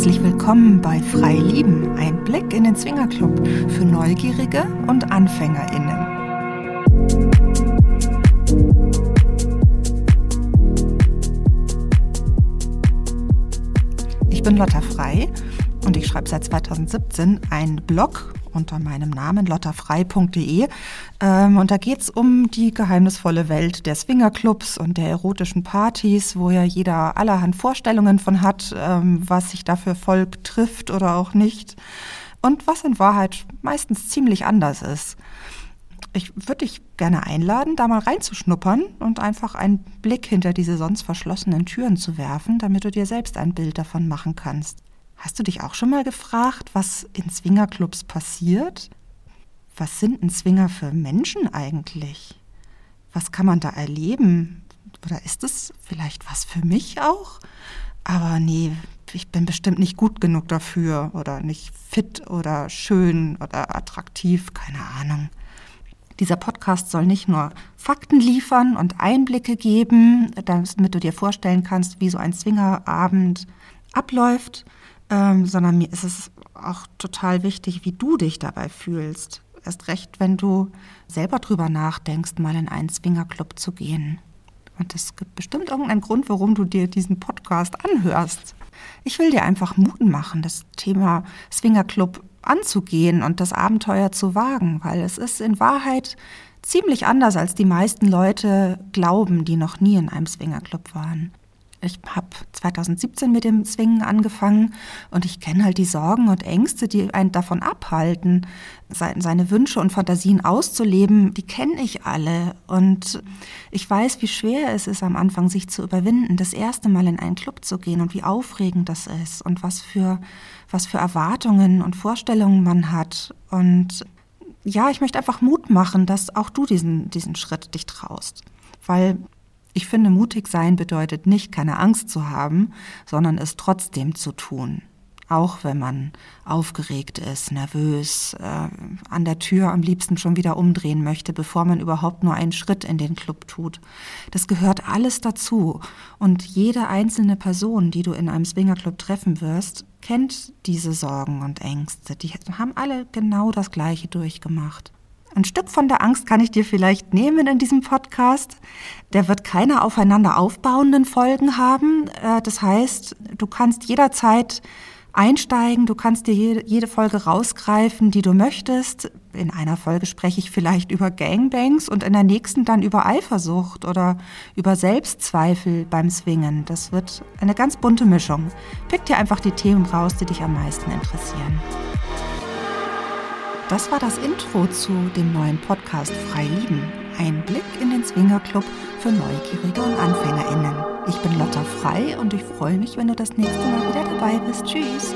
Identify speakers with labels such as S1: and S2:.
S1: Herzlich willkommen bei Frei Lieben, ein Blick in den Swingerclub für Neugierige und AnfängerInnen. Ich bin Lotta Frei und ich schreibe seit 2017 einen Blog unter meinem Namen lottafrei.de. Ähm, und da geht es um die geheimnisvolle Welt der Swingerclubs und der erotischen Partys, wo ja jeder allerhand Vorstellungen von hat, ähm, was sich da für Volk trifft oder auch nicht. Und was in Wahrheit meistens ziemlich anders ist. Ich würde dich gerne einladen, da mal reinzuschnuppern und einfach einen Blick hinter diese sonst verschlossenen Türen zu werfen, damit du dir selbst ein Bild davon machen kannst. Hast du dich auch schon mal gefragt, was in Swingerclubs passiert? Was sind ein Swinger für Menschen eigentlich? Was kann man da erleben? Oder ist es vielleicht was für mich auch? Aber nee, ich bin bestimmt nicht gut genug dafür oder nicht fit oder schön oder attraktiv, keine Ahnung. Dieser Podcast soll nicht nur Fakten liefern und Einblicke geben, damit du dir vorstellen kannst, wie so ein Swingerabend abläuft, ähm, sondern mir ist es auch total wichtig, wie du dich dabei fühlst. Erst recht, wenn du selber drüber nachdenkst, mal in einen Swingerclub zu gehen. Und es gibt bestimmt irgendeinen Grund, warum du dir diesen Podcast anhörst. Ich will dir einfach Mut machen, das Thema Swingerclub anzugehen und das Abenteuer zu wagen, weil es ist in Wahrheit ziemlich anders, als die meisten Leute glauben, die noch nie in einem Swingerclub waren. Ich habe 2017 mit dem Swingen angefangen und ich kenne halt die Sorgen und Ängste, die einen davon abhalten, seine Wünsche und Fantasien auszuleben, die kenne ich alle. Und ich weiß, wie schwer es ist, am Anfang sich zu überwinden, das erste Mal in einen Club zu gehen und wie aufregend das ist und was für, was für Erwartungen und Vorstellungen man hat. Und ja, ich möchte einfach Mut machen, dass auch du diesen, diesen Schritt dich traust. Weil ich finde, mutig sein bedeutet nicht, keine Angst zu haben, sondern es trotzdem zu tun. Auch wenn man aufgeregt ist, nervös, äh, an der Tür am liebsten schon wieder umdrehen möchte, bevor man überhaupt nur einen Schritt in den Club tut. Das gehört alles dazu. Und jede einzelne Person, die du in einem Swingerclub treffen wirst, kennt diese Sorgen und Ängste. Die haben alle genau das Gleiche durchgemacht. Ein Stück von der Angst kann ich dir vielleicht nehmen in diesem Podcast. Der wird keine aufeinander aufbauenden Folgen haben. Äh, das heißt, du kannst jederzeit einsteigen, du kannst dir jede Folge rausgreifen, die du möchtest. In einer Folge spreche ich vielleicht über Gangbangs und in der nächsten dann über Eifersucht oder über Selbstzweifel beim Swingen. Das wird eine ganz bunte Mischung. Pick dir einfach die Themen raus, die dich am meisten interessieren. Das war das Intro zu dem neuen Podcast Frei Lieben. Ein Blick in den Swingerclub für Neugierige und AnfängerInnen. Ich bin Lotta Frei und ich freue mich, wenn du das nächste Mal wieder dabei bist. Tschüss!